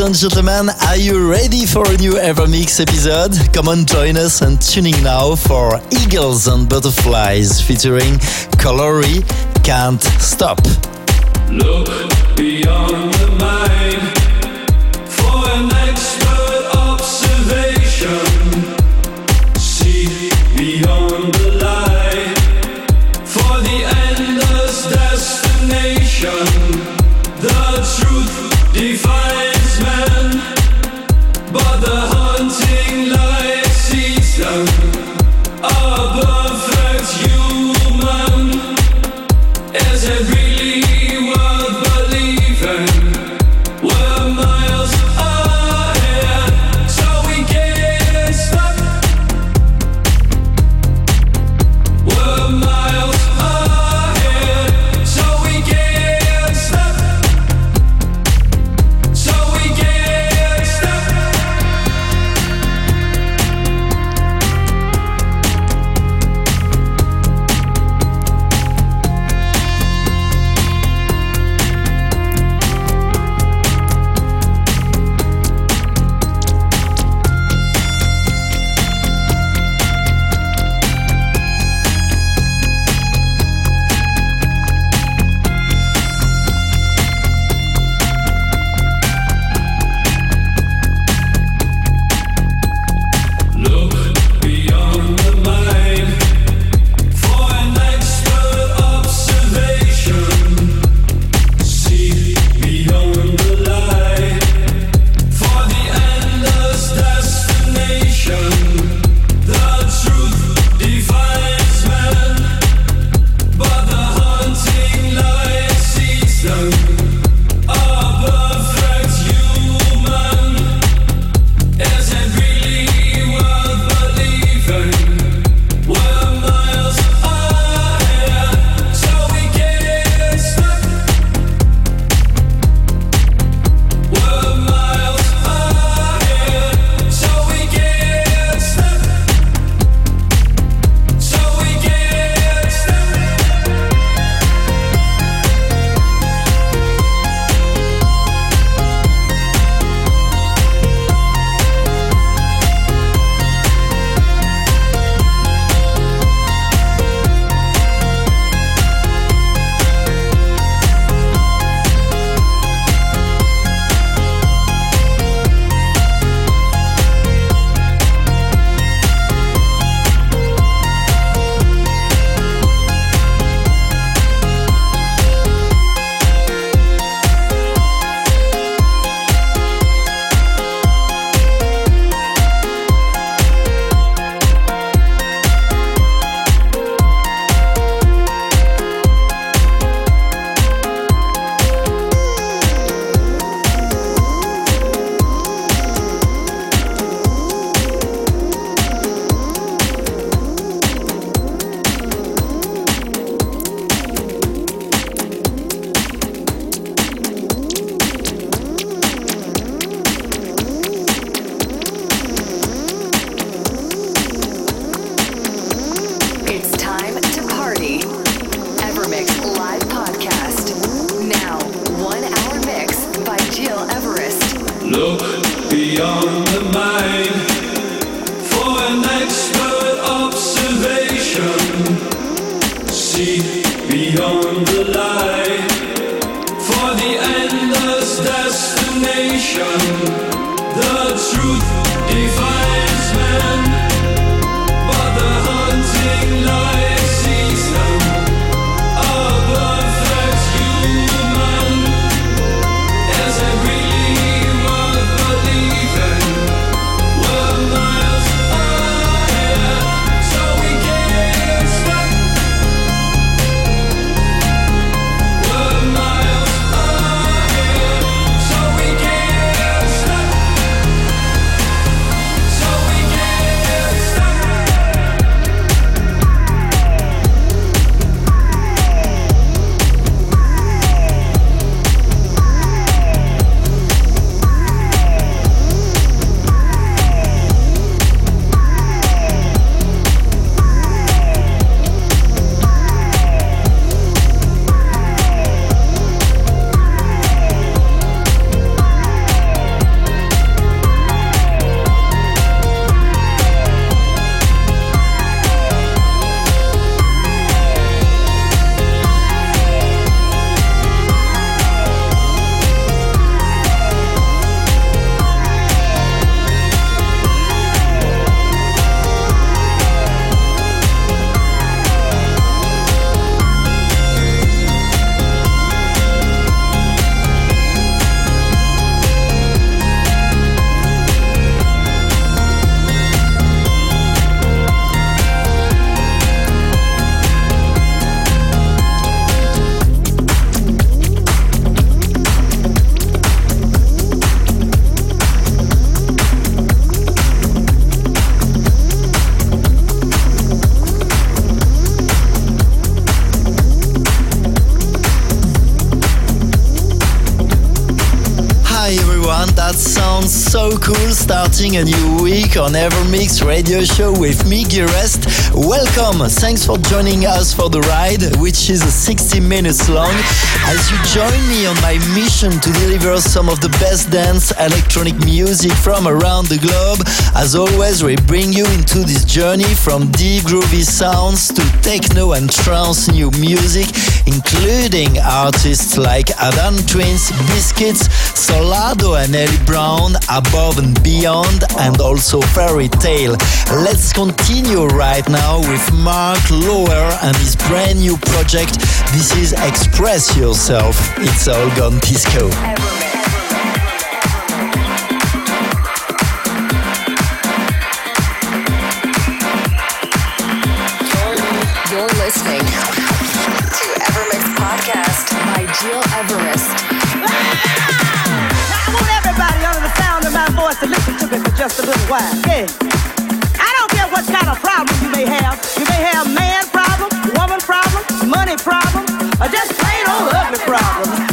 Ladies and gentlemen. Are you ready for a new Evermix episode? Come on, join us and tuning now for Eagles and Butterflies featuring Colory Can't Stop. Look beyond Is it Starting a new week on Evermix radio show with me, Gearest. Welcome. Thanks for joining us for the ride, which is 60 minutes long. As you join me on my mission to deliver some of the best dance electronic music from around the globe, as always, we bring you into this journey from deep groovy sounds to techno and trance new music, including artists like Adam Twins, Biscits, Solardo and Eli Brown, Above and Beyond, and also Fairy Tale. Let's continue right now with Mark Lower and his brand new project. This is Express Yourself. It's all gone disco. You're listening to Evermix Podcast by Gil Everest. Now, I want everybody under the sound of my voice to listen to me for just a little while. Yeah. Kind of problem you may have. You may have man woman money or just plain old problem.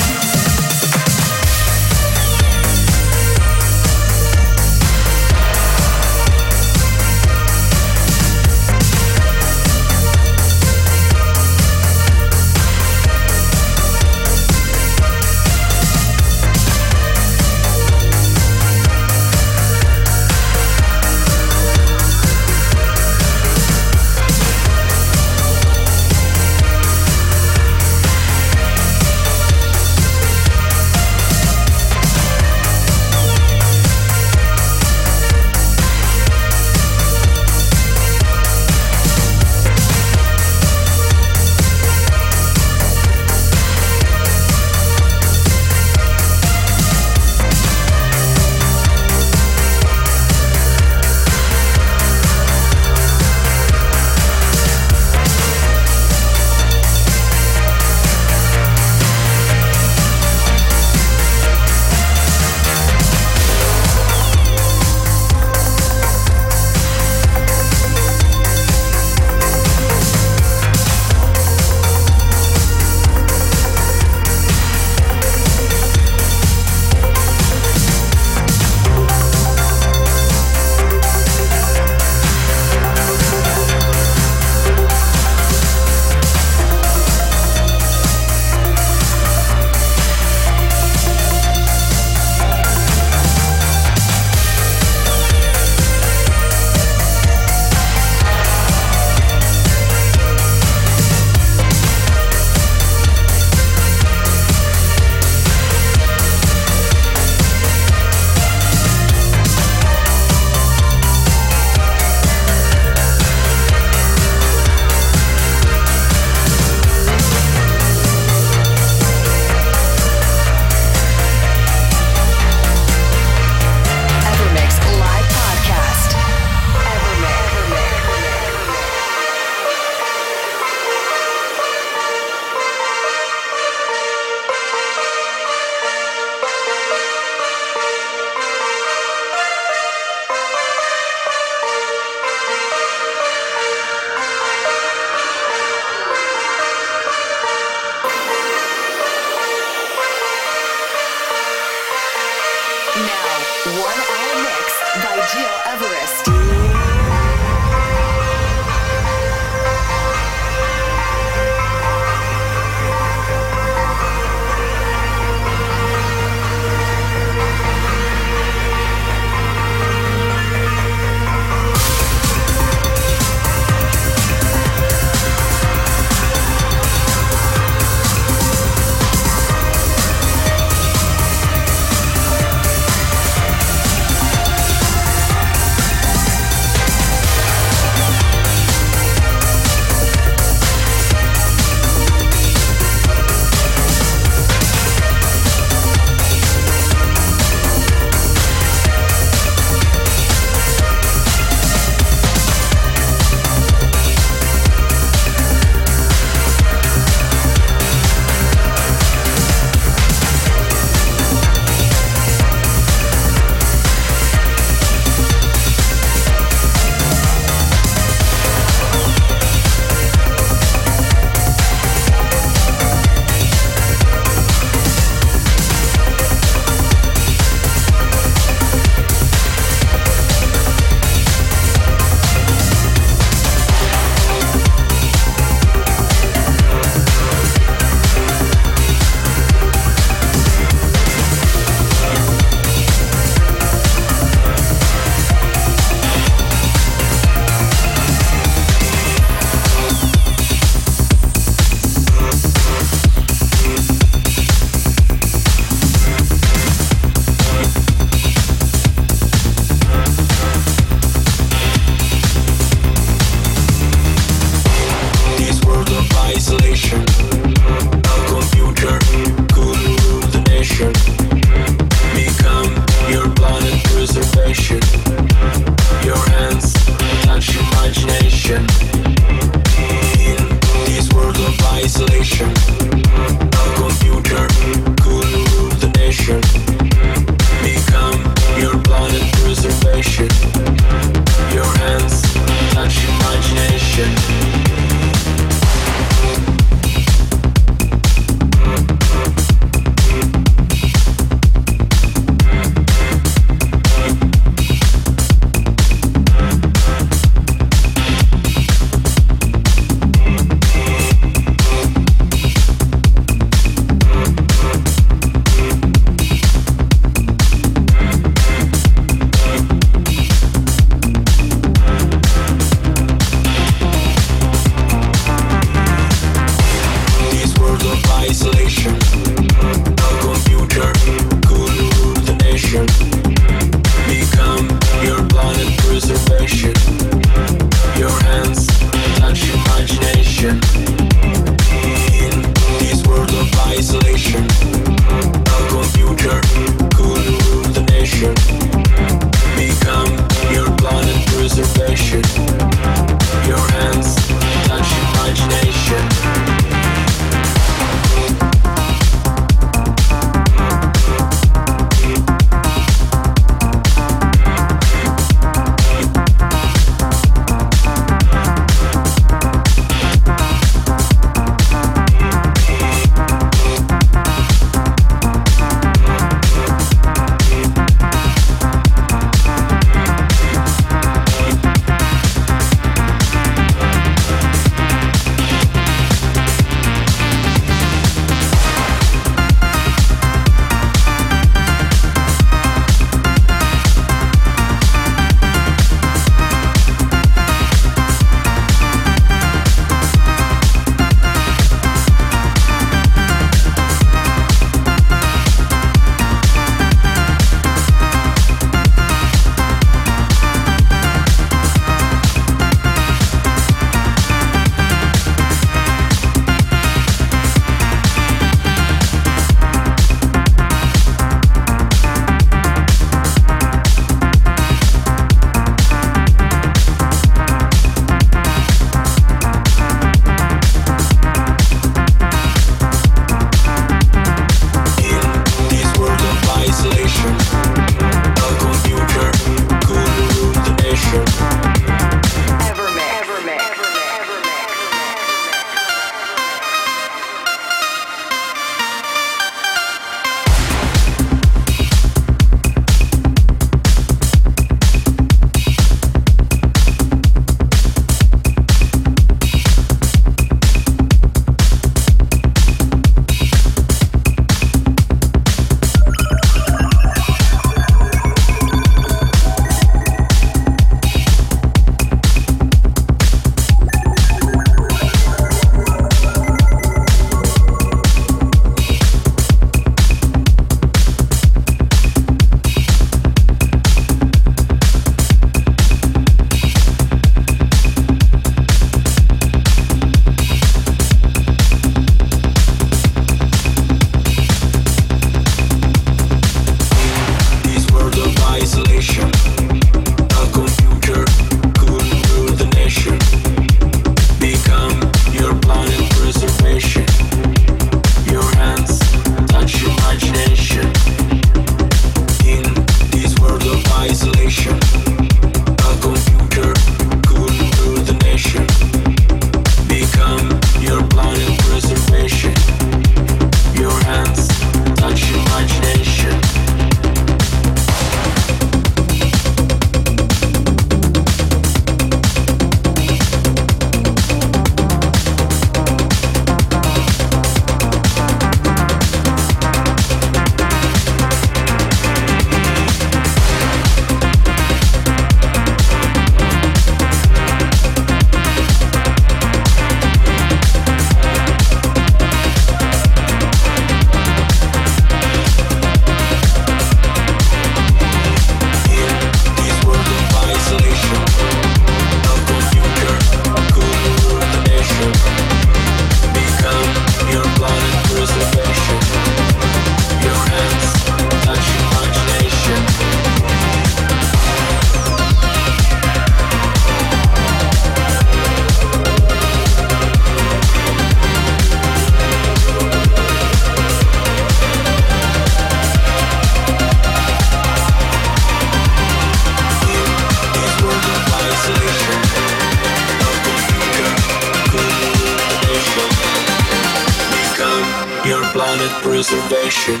Preservation.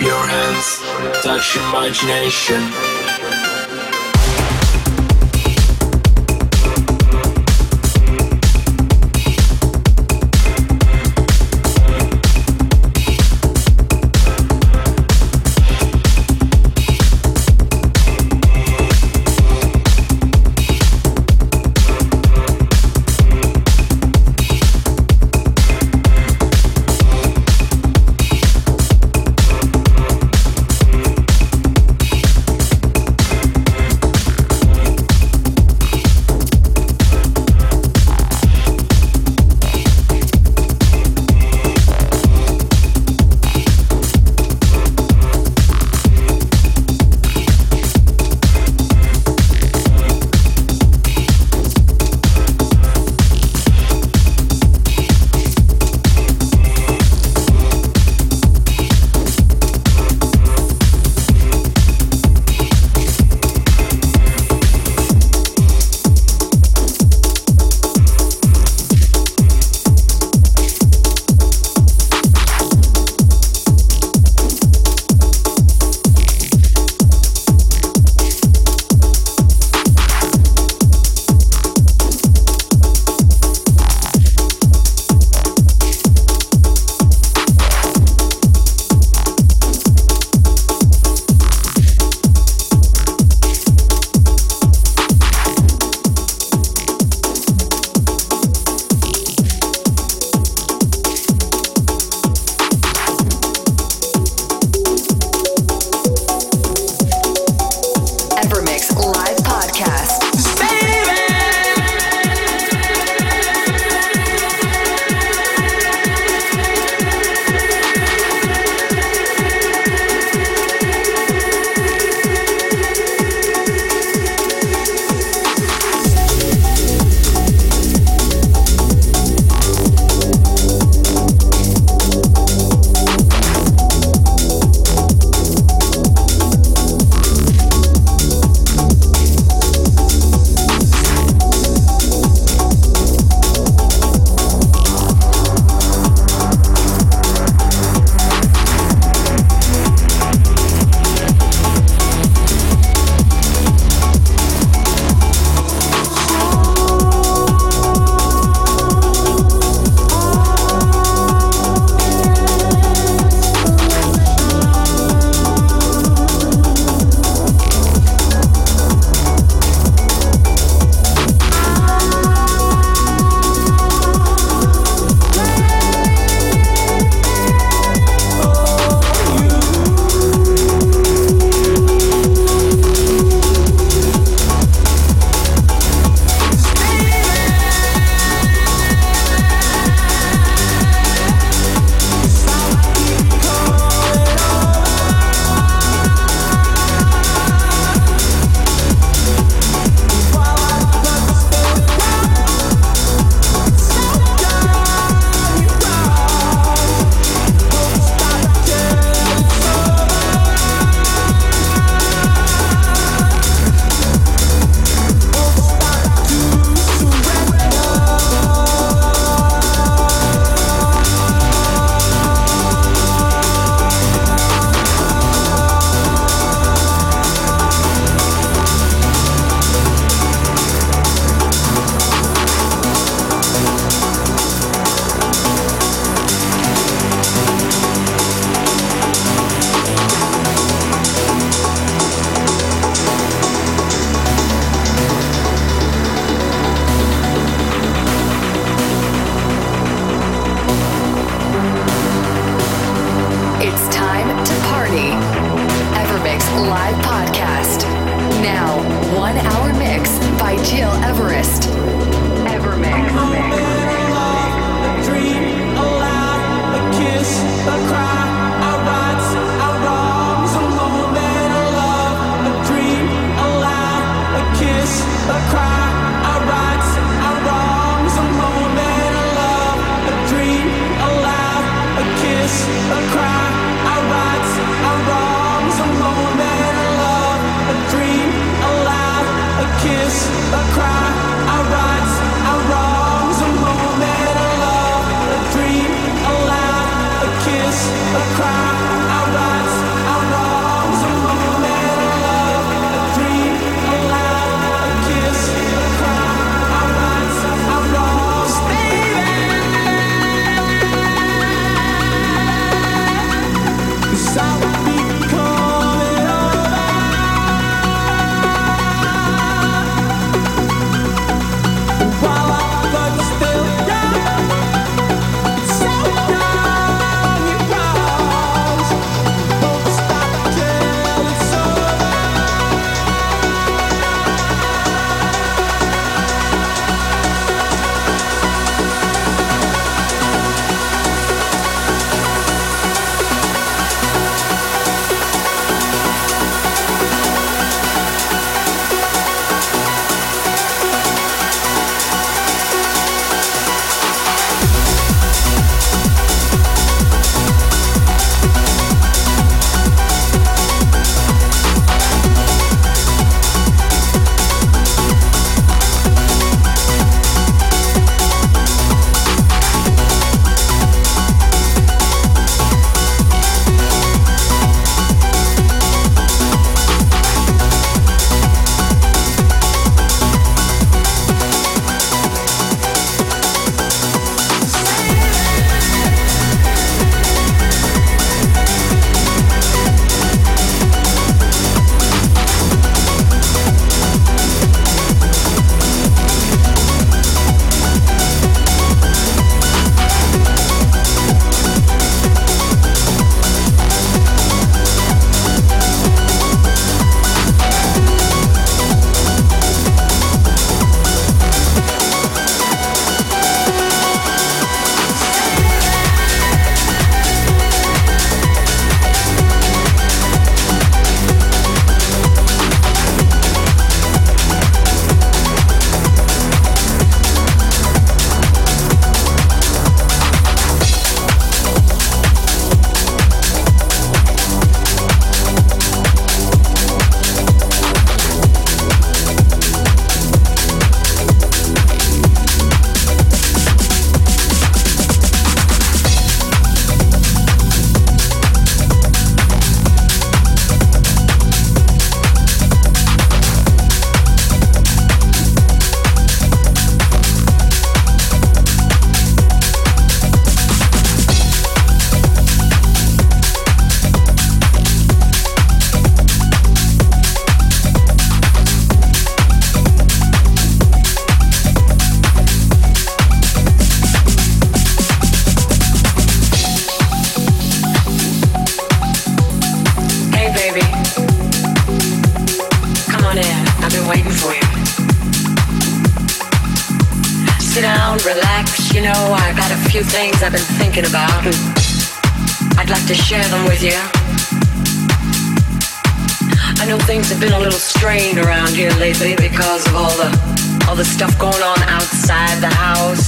Your hands touch imagination.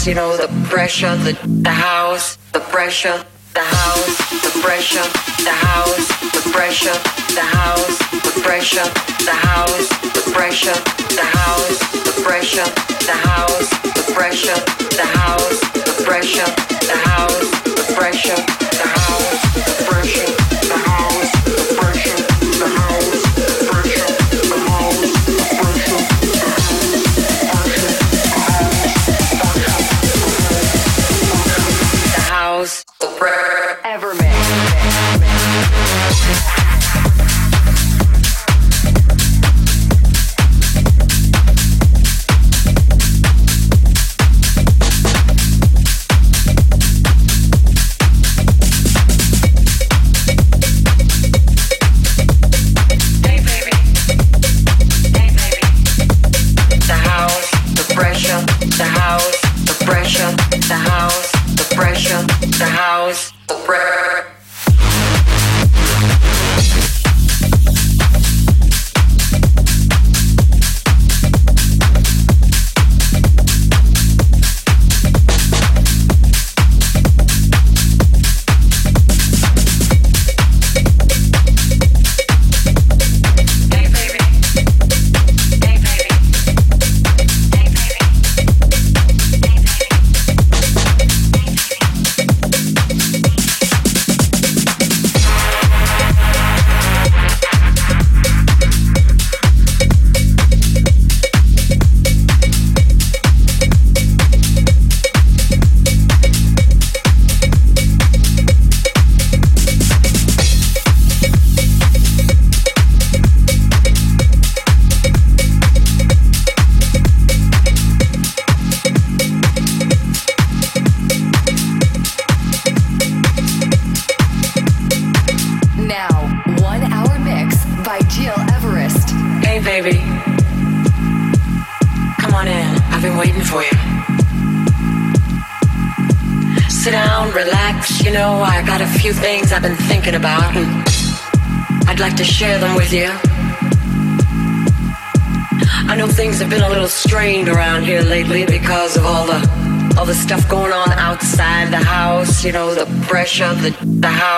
You know, the pressure, the, the house, the pressure, the house, the pressure, the house, the pressure, the house, the pressure, the house, the pressure, the house, the pressure, the house, the pressure, the house, the pressure, the house, the pressure, the house, the pressure, house. You know, the pressure, the the house,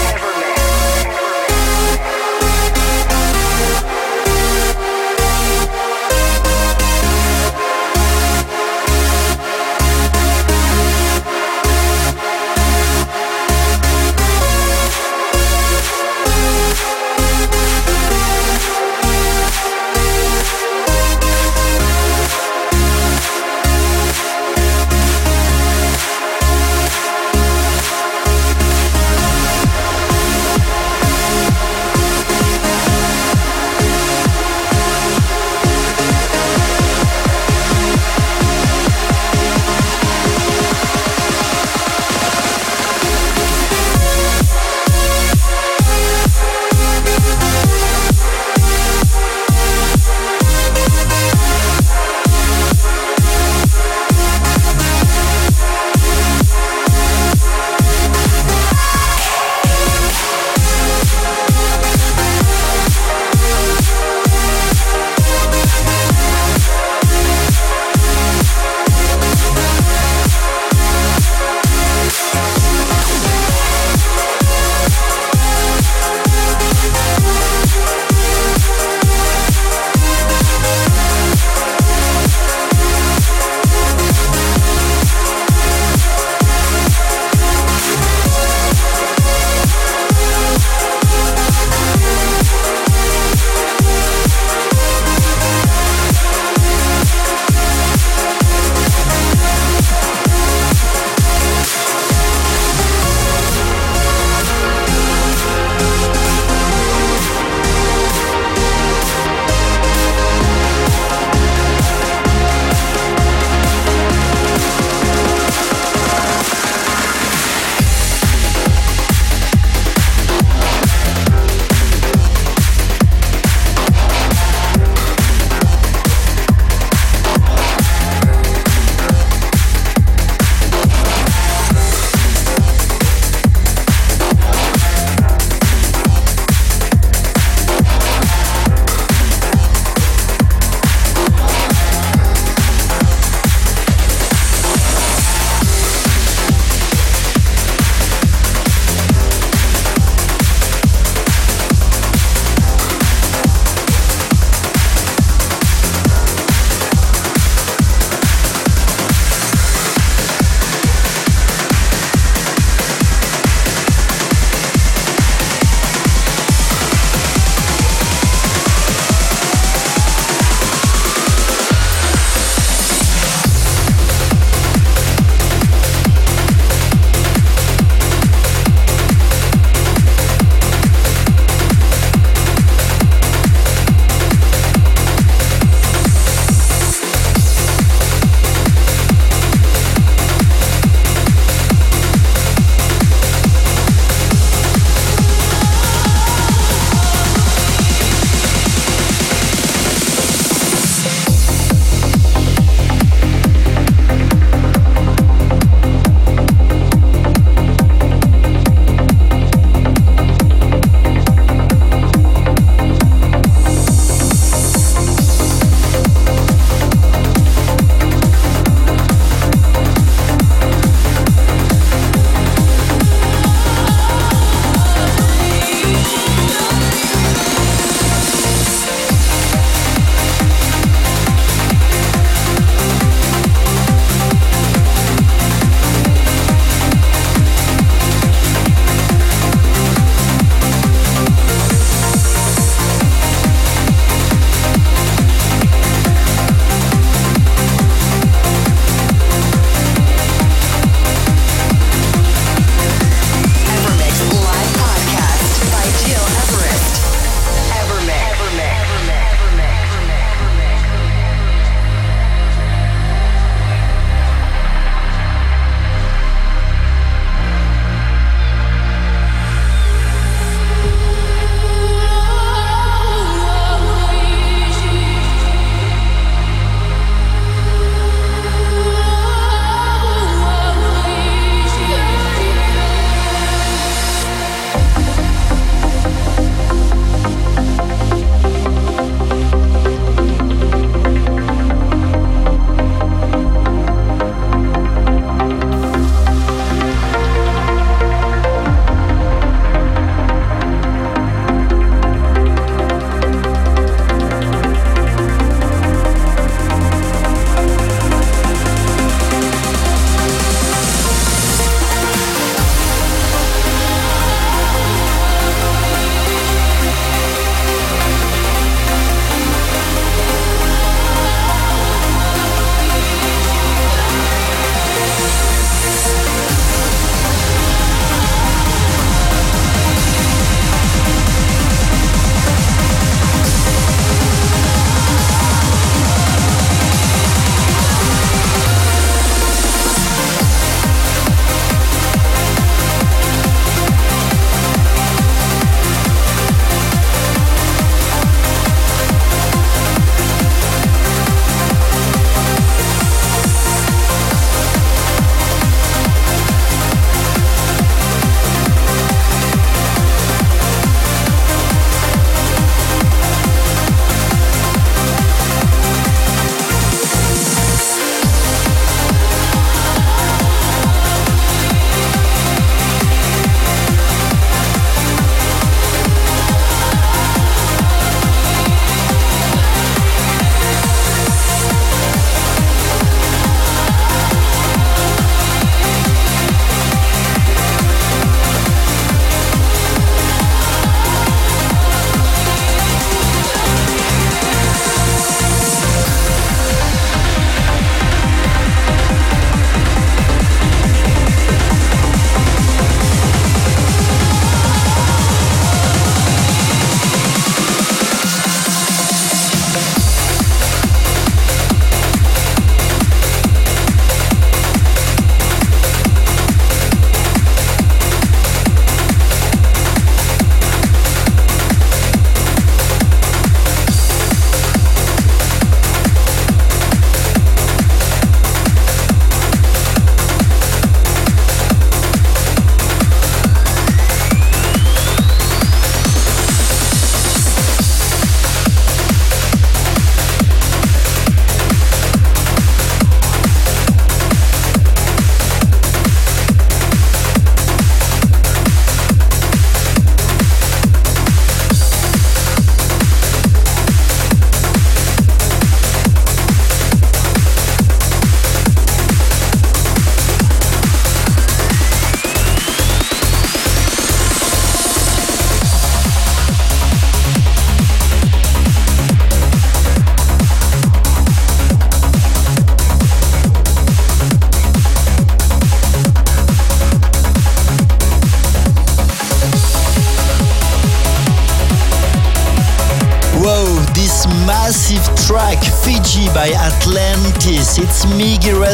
Atlantis.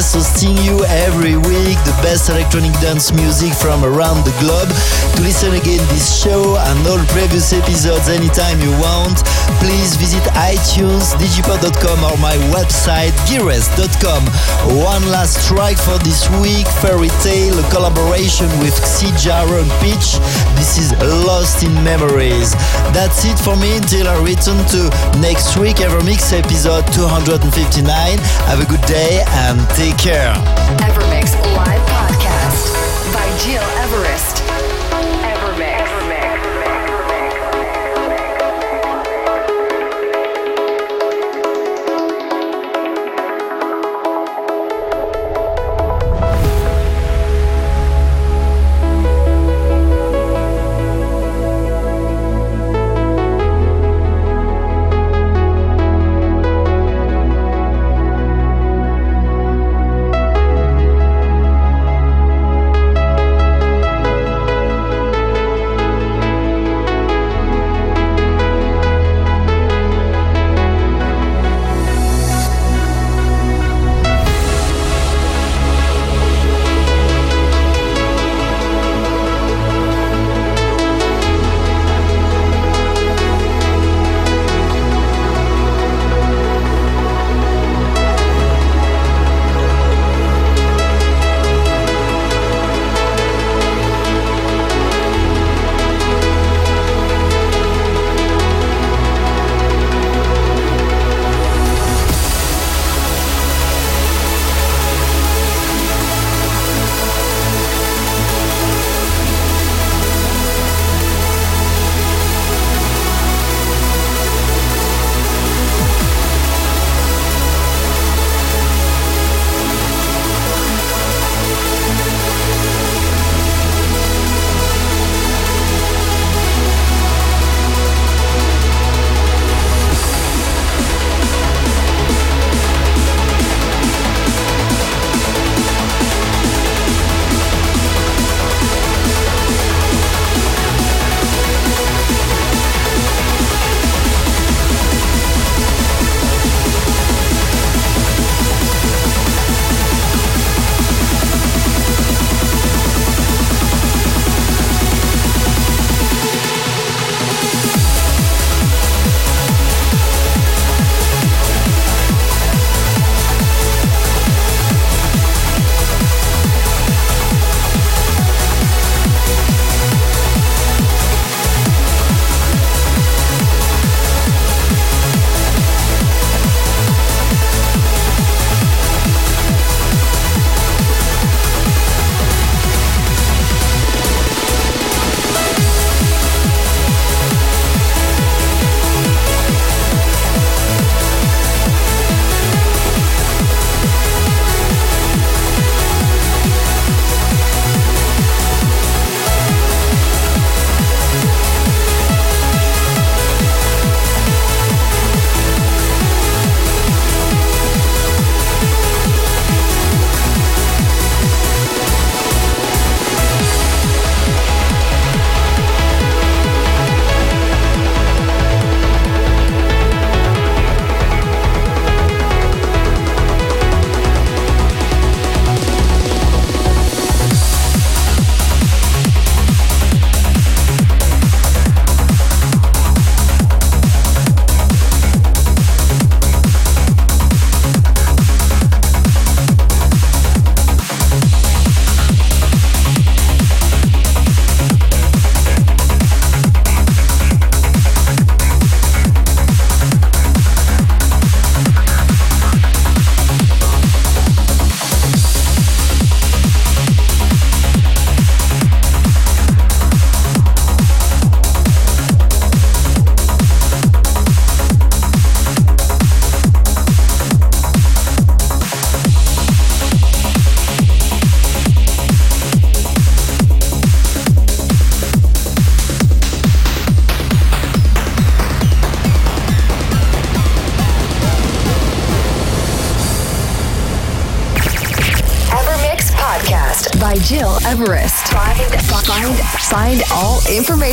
Hosting you every week the best electronic dance music from around the globe. To listen again this show and all previous episodes anytime you want, please visit iTunes, digipod.com or my website, gires.com. One last track for this week, Fairy Tale, a collaboration with Xijaro and Pitch. This is Lost in Memories. That's it for me until I return to next week, Evermix episode 259. Have a good day and take care. Evermix Live Podcast by Gil Everest.